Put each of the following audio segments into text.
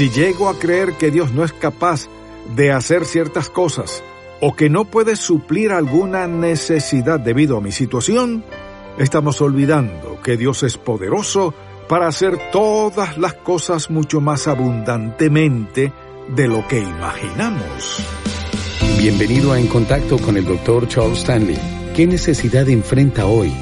si llego a creer que Dios no es capaz de hacer ciertas cosas o que no puede suplir alguna necesidad debido a mi situación, estamos olvidando que Dios es poderoso para hacer todas las cosas mucho más abundantemente de lo que imaginamos. Bienvenido a En Contacto con el Dr. Charles Stanley. ¿Qué necesidad enfrenta hoy?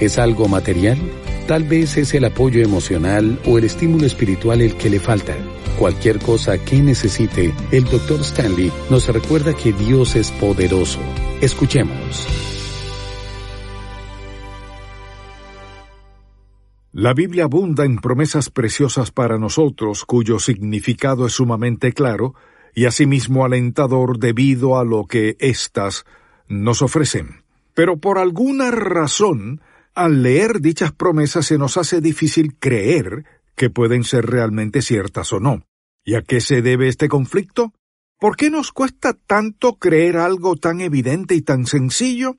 ¿Es algo material? Tal vez es el apoyo emocional o el estímulo espiritual el que le falta. Cualquier cosa que necesite, el Dr. Stanley nos recuerda que Dios es poderoso. Escuchemos. La Biblia abunda en promesas preciosas para nosotros, cuyo significado es sumamente claro y asimismo alentador debido a lo que éstas nos ofrecen. Pero por alguna razón, al leer dichas promesas se nos hace difícil creer que pueden ser realmente ciertas o no. ¿Y a qué se debe este conflicto? ¿Por qué nos cuesta tanto creer algo tan evidente y tan sencillo?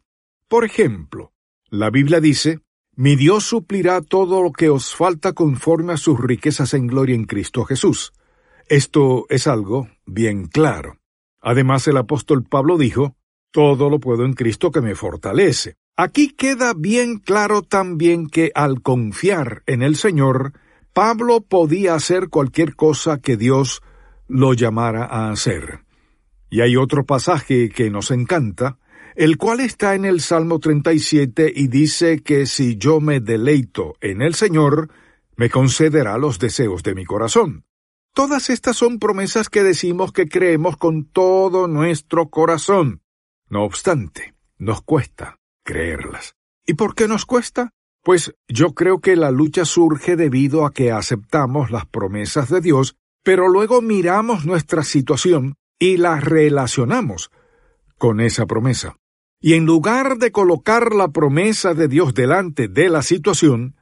Por ejemplo, la Biblia dice, mi Dios suplirá todo lo que os falta conforme a sus riquezas en gloria en Cristo Jesús. Esto es algo bien claro. Además, el apóstol Pablo dijo, todo lo puedo en Cristo que me fortalece. Aquí queda bien claro también que al confiar en el Señor, Pablo podía hacer cualquier cosa que Dios lo llamara a hacer. Y hay otro pasaje que nos encanta, el cual está en el Salmo 37 y dice que si yo me deleito en el Señor, me concederá los deseos de mi corazón. Todas estas son promesas que decimos que creemos con todo nuestro corazón. No obstante, nos cuesta creerlas. ¿Y por qué nos cuesta? Pues yo creo que la lucha surge debido a que aceptamos las promesas de Dios, pero luego miramos nuestra situación y la relacionamos con esa promesa. Y en lugar de colocar la promesa de Dios delante de la situación,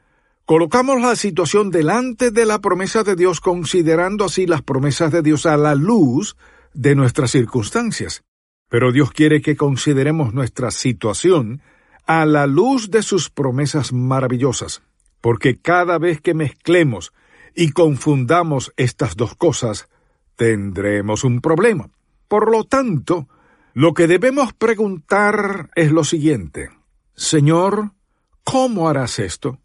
colocamos la situación delante de la promesa de Dios considerando así las promesas de Dios a la luz de nuestras circunstancias. Pero Dios quiere que consideremos nuestra situación a la luz de sus promesas maravillosas, porque cada vez que mezclemos y confundamos estas dos cosas, tendremos un problema. Por lo tanto, lo que debemos preguntar es lo siguiente. Señor, ¿cómo harás esto?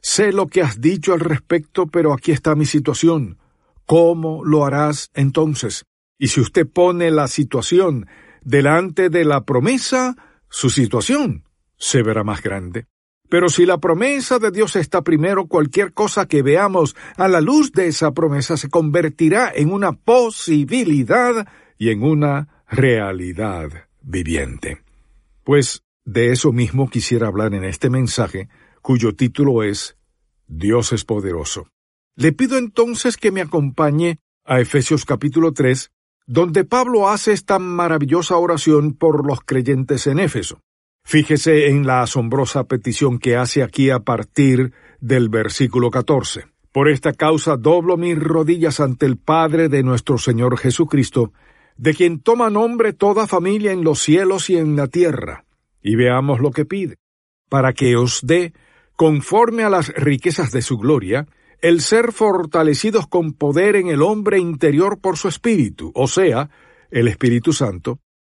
Sé lo que has dicho al respecto, pero aquí está mi situación. ¿Cómo lo harás entonces? Y si usted pone la situación delante de la promesa, su situación se verá más grande. Pero si la promesa de Dios está primero, cualquier cosa que veamos a la luz de esa promesa se convertirá en una posibilidad y en una realidad viviente. Pues de eso mismo quisiera hablar en este mensaje, cuyo título es Dios es poderoso. Le pido entonces que me acompañe a Efesios capítulo 3, donde Pablo hace esta maravillosa oración por los creyentes en Éfeso. Fíjese en la asombrosa petición que hace aquí a partir del versículo 14. Por esta causa doblo mis rodillas ante el Padre de nuestro Señor Jesucristo, de quien toma nombre toda familia en los cielos y en la tierra. Y veamos lo que pide, para que os dé, conforme a las riquezas de su gloria, el ser fortalecidos con poder en el hombre interior por su Espíritu, o sea, el Espíritu Santo,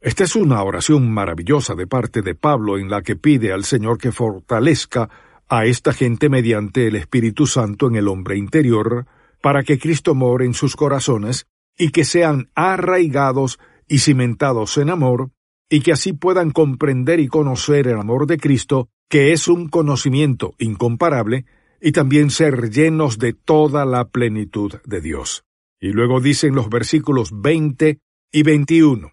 Esta es una oración maravillosa de parte de Pablo en la que pide al Señor que fortalezca a esta gente mediante el Espíritu Santo en el hombre interior, para que Cristo more en sus corazones y que sean arraigados y cimentados en amor, y que así puedan comprender y conocer el amor de Cristo, que es un conocimiento incomparable, y también ser llenos de toda la plenitud de Dios. Y luego dicen los versículos 20 y 21,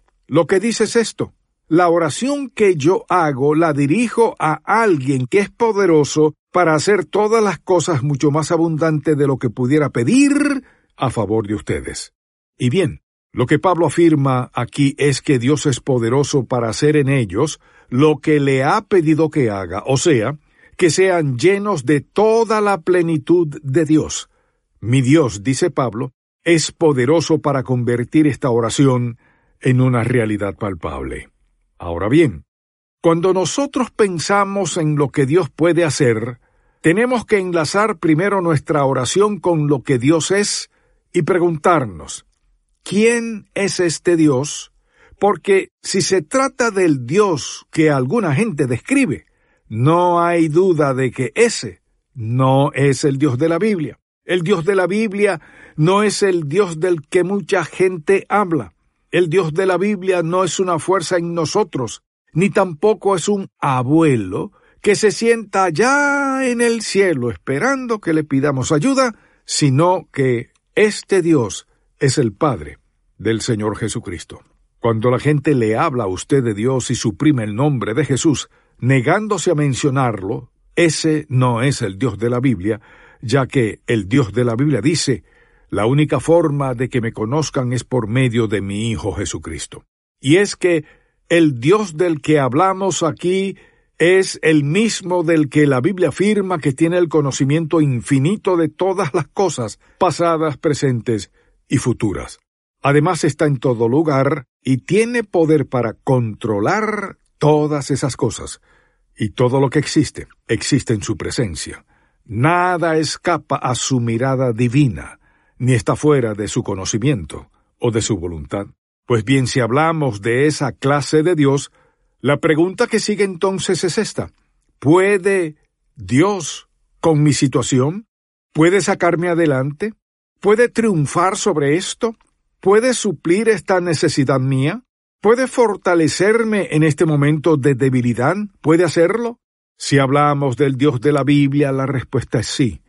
Lo que dice es esto. La oración que yo hago la dirijo a alguien que es poderoso para hacer todas las cosas mucho más abundante de lo que pudiera pedir a favor de ustedes. Y bien, lo que Pablo afirma aquí es que Dios es poderoso para hacer en ellos lo que le ha pedido que haga, o sea, que sean llenos de toda la plenitud de Dios. Mi Dios, dice Pablo, es poderoso para convertir esta oración en una realidad palpable. Ahora bien, cuando nosotros pensamos en lo que Dios puede hacer, tenemos que enlazar primero nuestra oración con lo que Dios es y preguntarnos, ¿quién es este Dios? Porque si se trata del Dios que alguna gente describe, no hay duda de que ese no es el Dios de la Biblia. El Dios de la Biblia no es el Dios del que mucha gente habla. El Dios de la Biblia no es una fuerza en nosotros, ni tampoco es un abuelo que se sienta allá en el cielo esperando que le pidamos ayuda, sino que este Dios es el Padre del Señor Jesucristo. Cuando la gente le habla a usted de Dios y suprime el nombre de Jesús, negándose a mencionarlo, ese no es el Dios de la Biblia, ya que el Dios de la Biblia dice, la única forma de que me conozcan es por medio de mi Hijo Jesucristo. Y es que el Dios del que hablamos aquí es el mismo del que la Biblia afirma que tiene el conocimiento infinito de todas las cosas, pasadas, presentes y futuras. Además está en todo lugar y tiene poder para controlar todas esas cosas. Y todo lo que existe, existe en su presencia. Nada escapa a su mirada divina, ni está fuera de su conocimiento o de su voluntad. Pues bien, si hablamos de esa clase de Dios, la pregunta que sigue entonces es esta. ¿Puede Dios con mi situación? ¿Puede sacarme adelante? ¿Puede triunfar sobre esto? ¿Puede suplir esta necesidad mía? ¿Puede fortalecerme en este momento de debilidad? ¿Puede hacerlo? Si hablamos del Dios de la Biblia, la respuesta es sí.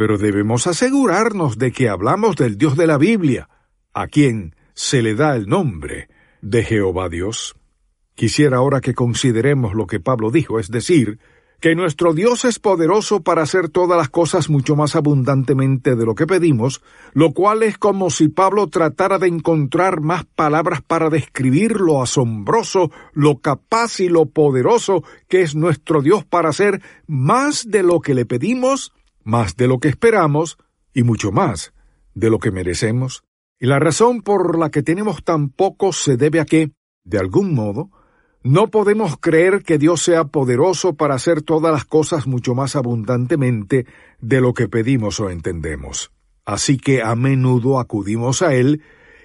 Pero debemos asegurarnos de que hablamos del Dios de la Biblia, a quien se le da el nombre de Jehová Dios. Quisiera ahora que consideremos lo que Pablo dijo, es decir, que nuestro Dios es poderoso para hacer todas las cosas mucho más abundantemente de lo que pedimos, lo cual es como si Pablo tratara de encontrar más palabras para describir lo asombroso, lo capaz y lo poderoso que es nuestro Dios para hacer más de lo que le pedimos, más de lo que esperamos y mucho más de lo que merecemos. Y la razón por la que tenemos tan poco se debe a que, de algún modo, no podemos creer que Dios sea poderoso para hacer todas las cosas mucho más abundantemente de lo que pedimos o entendemos. Así que a menudo acudimos a Él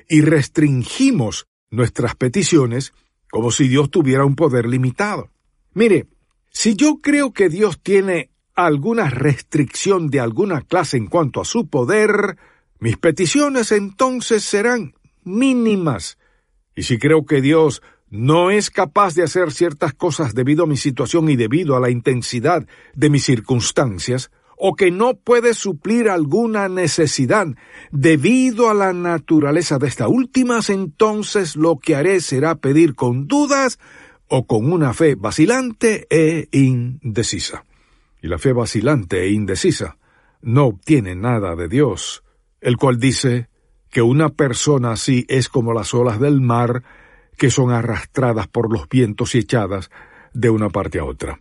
y restringimos nuestras peticiones como si Dios tuviera un poder limitado. Mire, si yo creo que Dios tiene alguna restricción de alguna clase en cuanto a su poder, mis peticiones entonces serán mínimas. Y si creo que Dios no es capaz de hacer ciertas cosas debido a mi situación y debido a la intensidad de mis circunstancias, o que no puede suplir alguna necesidad debido a la naturaleza de estas últimas, entonces lo que haré será pedir con dudas o con una fe vacilante e indecisa. Y la fe vacilante e indecisa no obtiene nada de Dios, el cual dice que una persona así es como las olas del mar, que son arrastradas por los vientos y echadas de una parte a otra.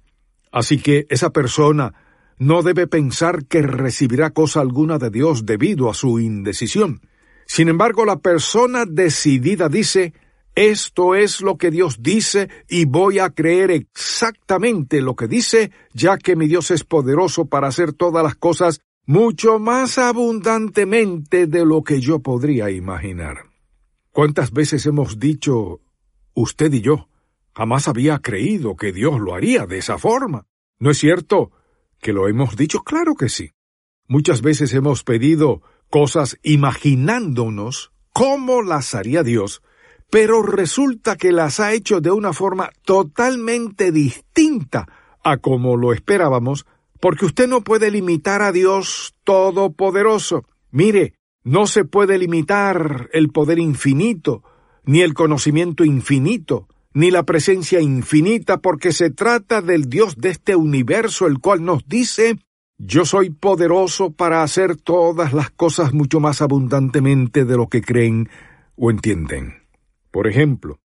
Así que esa persona no debe pensar que recibirá cosa alguna de Dios debido a su indecisión. Sin embargo, la persona decidida dice, esto es lo que Dios dice y voy a creer exactamente lo que dice, ya que mi Dios es poderoso para hacer todas las cosas mucho más abundantemente de lo que yo podría imaginar. ¿Cuántas veces hemos dicho, usted y yo, jamás había creído que Dios lo haría de esa forma? ¿No es cierto que lo hemos dicho? Claro que sí. Muchas veces hemos pedido cosas imaginándonos cómo las haría Dios, pero resulta que las ha hecho de una forma totalmente distinta a como lo esperábamos, porque usted no puede limitar a Dios Todopoderoso. Mire, no se puede limitar el poder infinito, ni el conocimiento infinito, ni la presencia infinita, porque se trata del Dios de este universo, el cual nos dice yo soy poderoso para hacer todas las cosas mucho más abundantemente de lo que creen o entienden. Por ejemplo,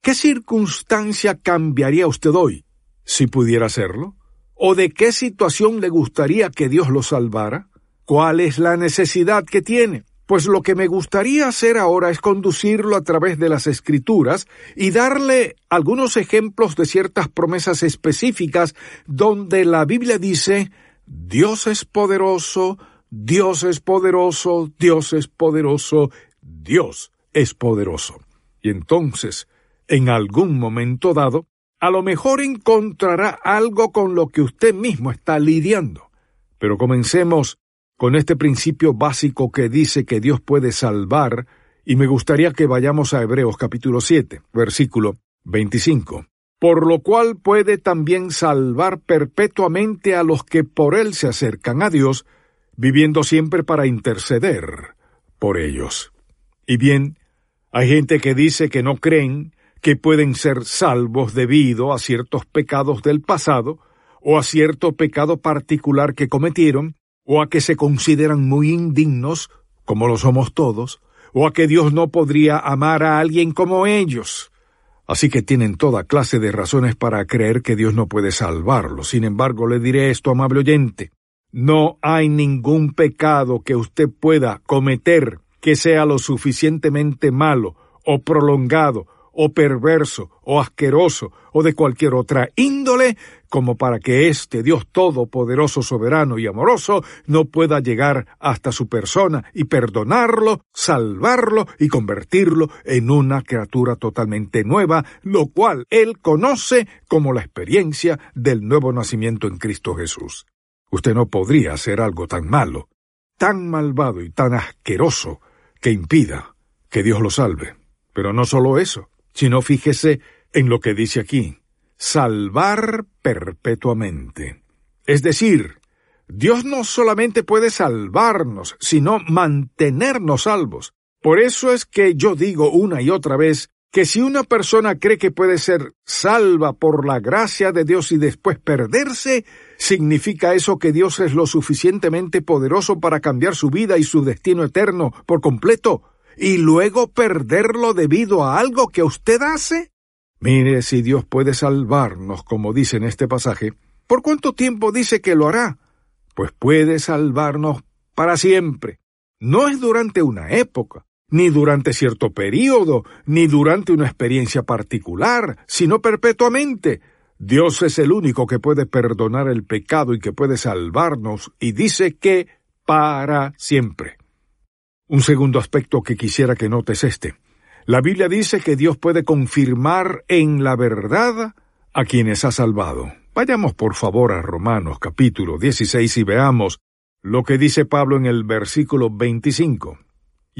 ¿qué circunstancia cambiaría usted hoy si pudiera hacerlo? ¿O de qué situación le gustaría que Dios lo salvara? ¿Cuál es la necesidad que tiene? Pues lo que me gustaría hacer ahora es conducirlo a través de las escrituras y darle algunos ejemplos de ciertas promesas específicas donde la Biblia dice Dios es poderoso, Dios es poderoso, Dios es poderoso, Dios es poderoso. Y entonces, en algún momento dado, a lo mejor encontrará algo con lo que usted mismo está lidiando. Pero comencemos con este principio básico que dice que Dios puede salvar, y me gustaría que vayamos a Hebreos capítulo 7, versículo 25 por lo cual puede también salvar perpetuamente a los que por él se acercan a Dios, viviendo siempre para interceder por ellos. Y bien, hay gente que dice que no creen que pueden ser salvos debido a ciertos pecados del pasado, o a cierto pecado particular que cometieron, o a que se consideran muy indignos, como lo somos todos, o a que Dios no podría amar a alguien como ellos. Así que tienen toda clase de razones para creer que Dios no puede salvarlo. Sin embargo, le diré esto, amable oyente. No hay ningún pecado que usted pueda cometer que sea lo suficientemente malo o prolongado o perverso, o asqueroso, o de cualquier otra índole, como para que este Dios todopoderoso, soberano y amoroso no pueda llegar hasta su persona y perdonarlo, salvarlo y convertirlo en una criatura totalmente nueva, lo cual él conoce como la experiencia del nuevo nacimiento en Cristo Jesús. Usted no podría hacer algo tan malo, tan malvado y tan asqueroso que impida que Dios lo salve. Pero no solo eso, sino fíjese en lo que dice aquí, salvar perpetuamente. Es decir, Dios no solamente puede salvarnos, sino mantenernos salvos. Por eso es que yo digo una y otra vez que si una persona cree que puede ser salva por la gracia de Dios y después perderse, ¿significa eso que Dios es lo suficientemente poderoso para cambiar su vida y su destino eterno por completo? y luego perderlo debido a algo que usted hace? Mire si Dios puede salvarnos, como dice en este pasaje. ¿Por cuánto tiempo dice que lo hará? Pues puede salvarnos para siempre. No es durante una época, ni durante cierto período, ni durante una experiencia particular, sino perpetuamente. Dios es el único que puede perdonar el pecado y que puede salvarnos, y dice que para siempre. Un segundo aspecto que quisiera que notes este. La Biblia dice que Dios puede confirmar en la verdad a quienes ha salvado. Vayamos por favor a Romanos capítulo 16 y veamos lo que dice Pablo en el versículo 25.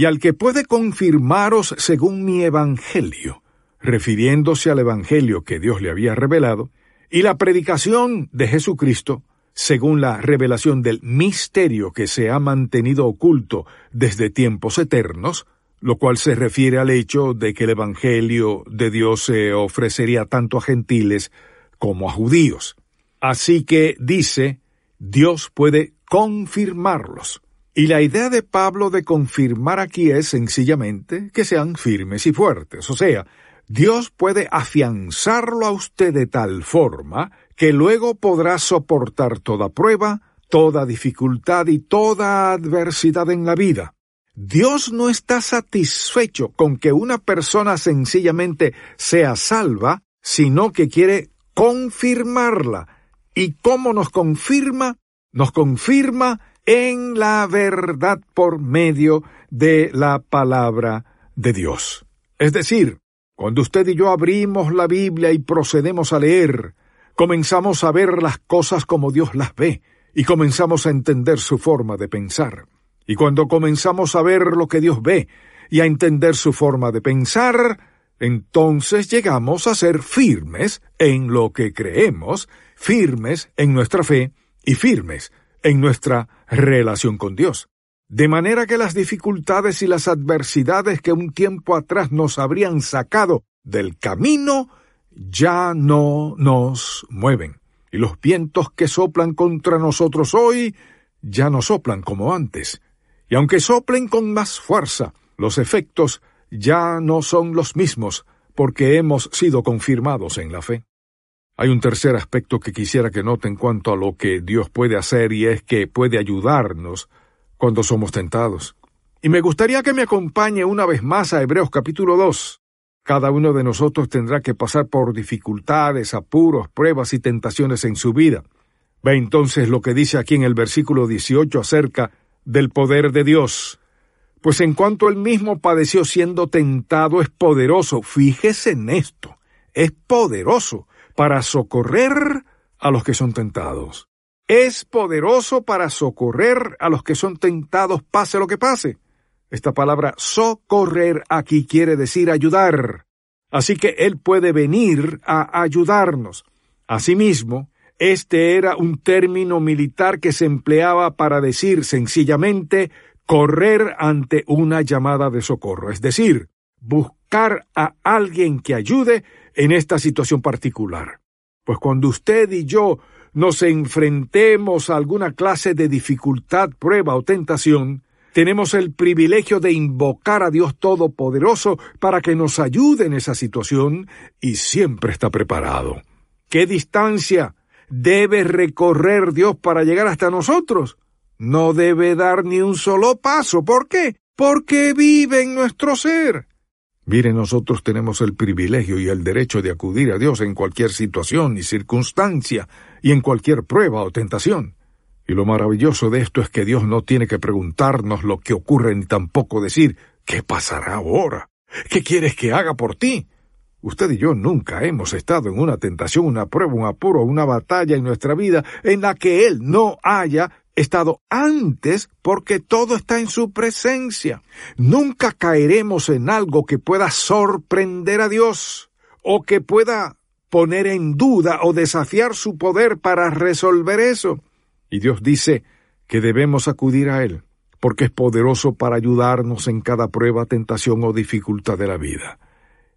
Y al que puede confirmaros según mi evangelio, refiriéndose al evangelio que Dios le había revelado, y la predicación de Jesucristo, según la revelación del misterio que se ha mantenido oculto desde tiempos eternos, lo cual se refiere al hecho de que el Evangelio de Dios se ofrecería tanto a gentiles como a judíos. Así que dice, Dios puede confirmarlos. Y la idea de Pablo de confirmar aquí es sencillamente que sean firmes y fuertes, o sea, Dios puede afianzarlo a usted de tal forma que luego podrá soportar toda prueba, toda dificultad y toda adversidad en la vida. Dios no está satisfecho con que una persona sencillamente sea salva, sino que quiere confirmarla. ¿Y cómo nos confirma? Nos confirma en la verdad por medio de la palabra de Dios. Es decir, cuando usted y yo abrimos la Biblia y procedemos a leer, comenzamos a ver las cosas como Dios las ve y comenzamos a entender su forma de pensar. Y cuando comenzamos a ver lo que Dios ve y a entender su forma de pensar, entonces llegamos a ser firmes en lo que creemos, firmes en nuestra fe y firmes en nuestra relación con Dios. De manera que las dificultades y las adversidades que un tiempo atrás nos habrían sacado del camino ya no nos mueven. Y los vientos que soplan contra nosotros hoy ya no soplan como antes. Y aunque soplen con más fuerza, los efectos ya no son los mismos, porque hemos sido confirmados en la fe. Hay un tercer aspecto que quisiera que noten en cuanto a lo que Dios puede hacer y es que puede ayudarnos cuando somos tentados. Y me gustaría que me acompañe una vez más a Hebreos capítulo 2. Cada uno de nosotros tendrá que pasar por dificultades, apuros, pruebas y tentaciones en su vida. Ve entonces lo que dice aquí en el versículo 18 acerca del poder de Dios. Pues en cuanto él mismo padeció siendo tentado, es poderoso. Fíjese en esto. Es poderoso para socorrer a los que son tentados es poderoso para socorrer a los que son tentados pase lo que pase. Esta palabra socorrer aquí quiere decir ayudar. Así que Él puede venir a ayudarnos. Asimismo, este era un término militar que se empleaba para decir sencillamente correr ante una llamada de socorro, es decir, buscar a alguien que ayude en esta situación particular. Pues cuando usted y yo nos enfrentemos a alguna clase de dificultad, prueba o tentación, tenemos el privilegio de invocar a Dios Todopoderoso para que nos ayude en esa situación y siempre está preparado. ¿Qué distancia debe recorrer Dios para llegar hasta nosotros? No debe dar ni un solo paso. ¿Por qué? Porque vive en nuestro ser. Mire, nosotros tenemos el privilegio y el derecho de acudir a Dios en cualquier situación y circunstancia y en cualquier prueba o tentación. Y lo maravilloso de esto es que Dios no tiene que preguntarnos lo que ocurre ni tampoco decir ¿qué pasará ahora? ¿Qué quieres que haga por ti? Usted y yo nunca hemos estado en una tentación, una prueba, un apuro, una batalla en nuestra vida en la que Él no haya estado antes porque todo está en su presencia. Nunca caeremos en algo que pueda sorprender a Dios o que pueda poner en duda o desafiar su poder para resolver eso. Y Dios dice que debemos acudir a Él, porque es poderoso para ayudarnos en cada prueba, tentación o dificultad de la vida.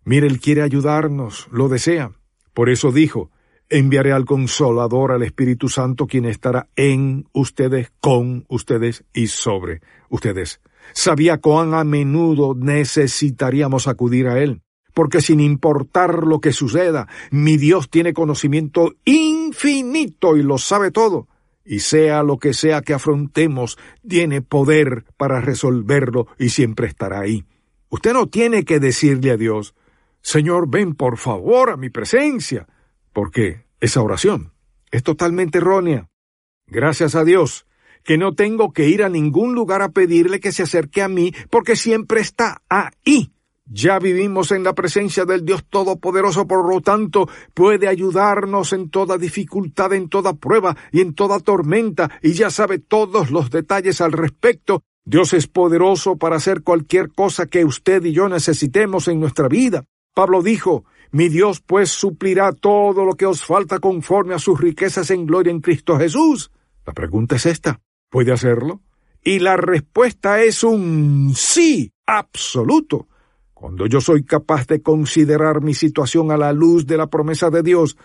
Mire, Él quiere ayudarnos, lo desea. Por eso dijo, enviaré al consolador, al Espíritu Santo, quien estará en ustedes, con ustedes y sobre ustedes. Sabía cuán a menudo necesitaríamos acudir a Él, porque sin importar lo que suceda, mi Dios tiene conocimiento infinito y lo sabe todo, y sea lo que sea que afrontemos, tiene poder para resolverlo y siempre estará ahí. Usted no tiene que decirle a Dios, Señor, ven por favor a mi presencia porque esa oración es totalmente errónea. Gracias a Dios, que no tengo que ir a ningún lugar a pedirle que se acerque a mí, porque siempre está ahí. Ya vivimos en la presencia del Dios Todopoderoso, por lo tanto, puede ayudarnos en toda dificultad, en toda prueba y en toda tormenta, y ya sabe todos los detalles al respecto. Dios es poderoso para hacer cualquier cosa que usted y yo necesitemos en nuestra vida. Pablo dijo, mi Dios pues suplirá todo lo que os falta conforme a sus riquezas en gloria en Cristo Jesús. La pregunta es esta, ¿puede hacerlo? Y la respuesta es un sí absoluto. Cuando yo soy capaz de considerar mi situación a la luz de la promesa de Dios,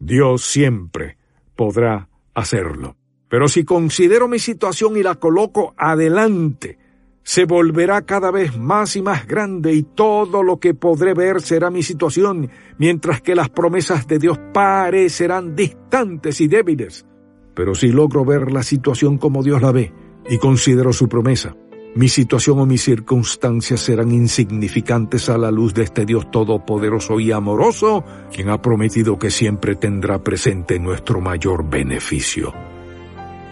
Dios siempre podrá hacerlo. Pero si considero mi situación y la coloco adelante se volverá cada vez más y más grande y todo lo que podré ver será mi situación, mientras que las promesas de Dios parecerán distantes y débiles. Pero si logro ver la situación como Dios la ve y considero su promesa, mi situación o mis circunstancias serán insignificantes a la luz de este Dios todopoderoso y amoroso, quien ha prometido que siempre tendrá presente nuestro mayor beneficio.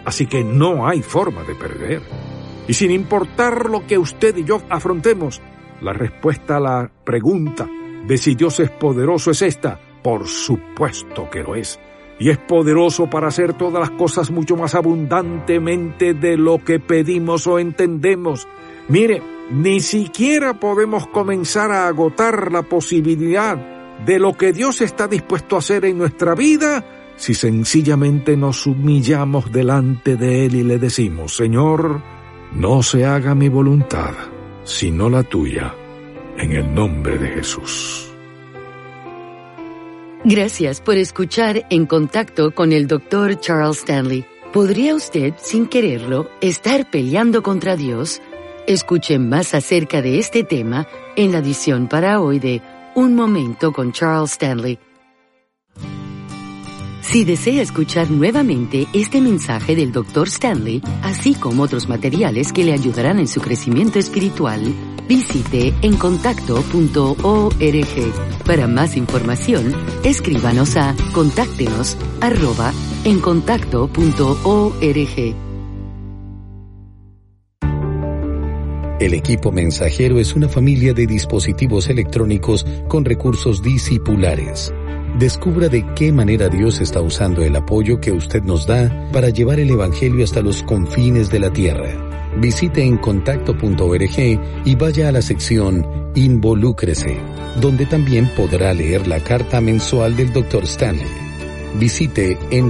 Así que no hay forma de perder. Y sin importar lo que usted y yo afrontemos, la respuesta a la pregunta de si Dios es poderoso es esta. Por supuesto que lo es. Y es poderoso para hacer todas las cosas mucho más abundantemente de lo que pedimos o entendemos. Mire, Ni siquiera podemos comenzar a agotar la posibilidad de lo que Dios está dispuesto a hacer en nuestra vida si sencillamente nos humillamos delante de Él y le decimos, Señor, no se haga mi voluntad, sino la tuya, en el nombre de Jesús. Gracias por escuchar En Contacto con el Dr. Charles Stanley. ¿Podría usted, sin quererlo, estar peleando contra Dios? Escuche más acerca de este tema en la edición para hoy de Un Momento con Charles Stanley. Si desea escuchar nuevamente este mensaje del Dr. Stanley, así como otros materiales que le ayudarán en su crecimiento espiritual, visite encontacto.org. Para más información, escríbanos a contáctenos arroba encontacto.org. El equipo mensajero es una familia de dispositivos electrónicos con recursos discipulares Descubra de qué manera Dios está usando el apoyo que usted nos da para llevar el Evangelio hasta los confines de la tierra. Visite en contacto.org y vaya a la sección Involúcrese, donde también podrá leer la carta mensual del Dr. Stanley. Visite en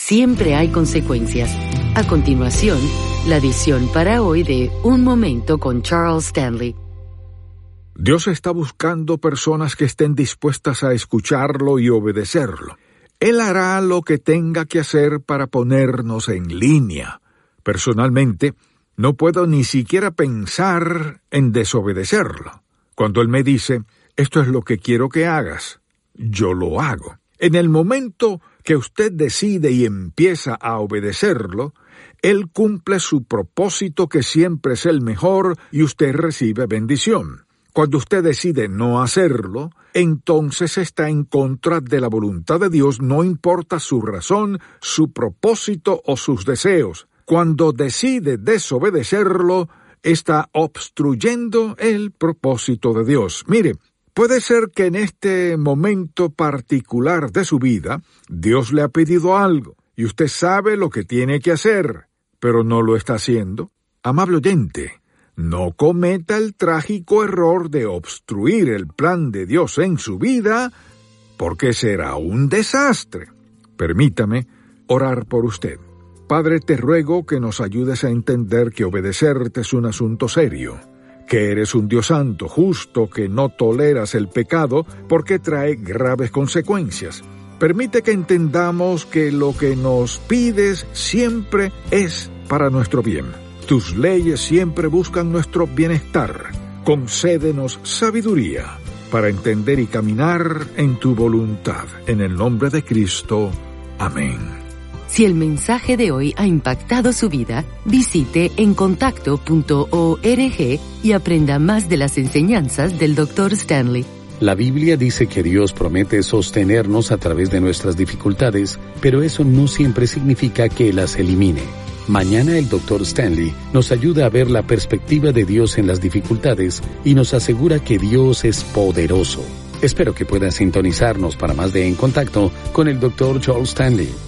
Siempre hay consecuencias. A continuación, la edición para hoy de Un Momento con Charles Stanley. Dios está buscando personas que estén dispuestas a escucharlo y obedecerlo. Él hará lo que tenga que hacer para ponernos en línea. Personalmente, no puedo ni siquiera pensar en desobedecerlo. Cuando Él me dice, esto es lo que quiero que hagas, yo lo hago. En el momento que usted decide y empieza a obedecerlo, Él cumple su propósito que siempre es el mejor y usted recibe bendición. Cuando usted decide no hacerlo, entonces está en contra de la voluntad de Dios, no importa su razón, su propósito o sus deseos. Cuando decide desobedecerlo, está obstruyendo el propósito de Dios. Mire, Puede ser que en este momento particular de su vida Dios le ha pedido algo y usted sabe lo que tiene que hacer, pero no lo está haciendo. Amable oyente, no cometa el trágico error de obstruir el plan de Dios en su vida, porque será un desastre. Permítame orar por usted. Padre, te ruego que nos ayudes a entender que obedecerte es un asunto serio que eres un Dios santo, justo, que no toleras el pecado porque trae graves consecuencias. Permite que entendamos que lo que nos pides siempre es para nuestro bien. Tus leyes siempre buscan nuestro bienestar. Concédenos sabiduría para entender y caminar en tu voluntad. En el nombre de Cristo. Amén. Si el mensaje de hoy ha impactado su vida, visite encontacto.org y aprenda más de las enseñanzas del Dr. Stanley. La Biblia dice que Dios promete sostenernos a través de nuestras dificultades, pero eso no siempre significa que las elimine. Mañana el Dr. Stanley nos ayuda a ver la perspectiva de Dios en las dificultades y nos asegura que Dios es poderoso. Espero que puedan sintonizarnos para más de En Contacto con el Dr. Charles Stanley.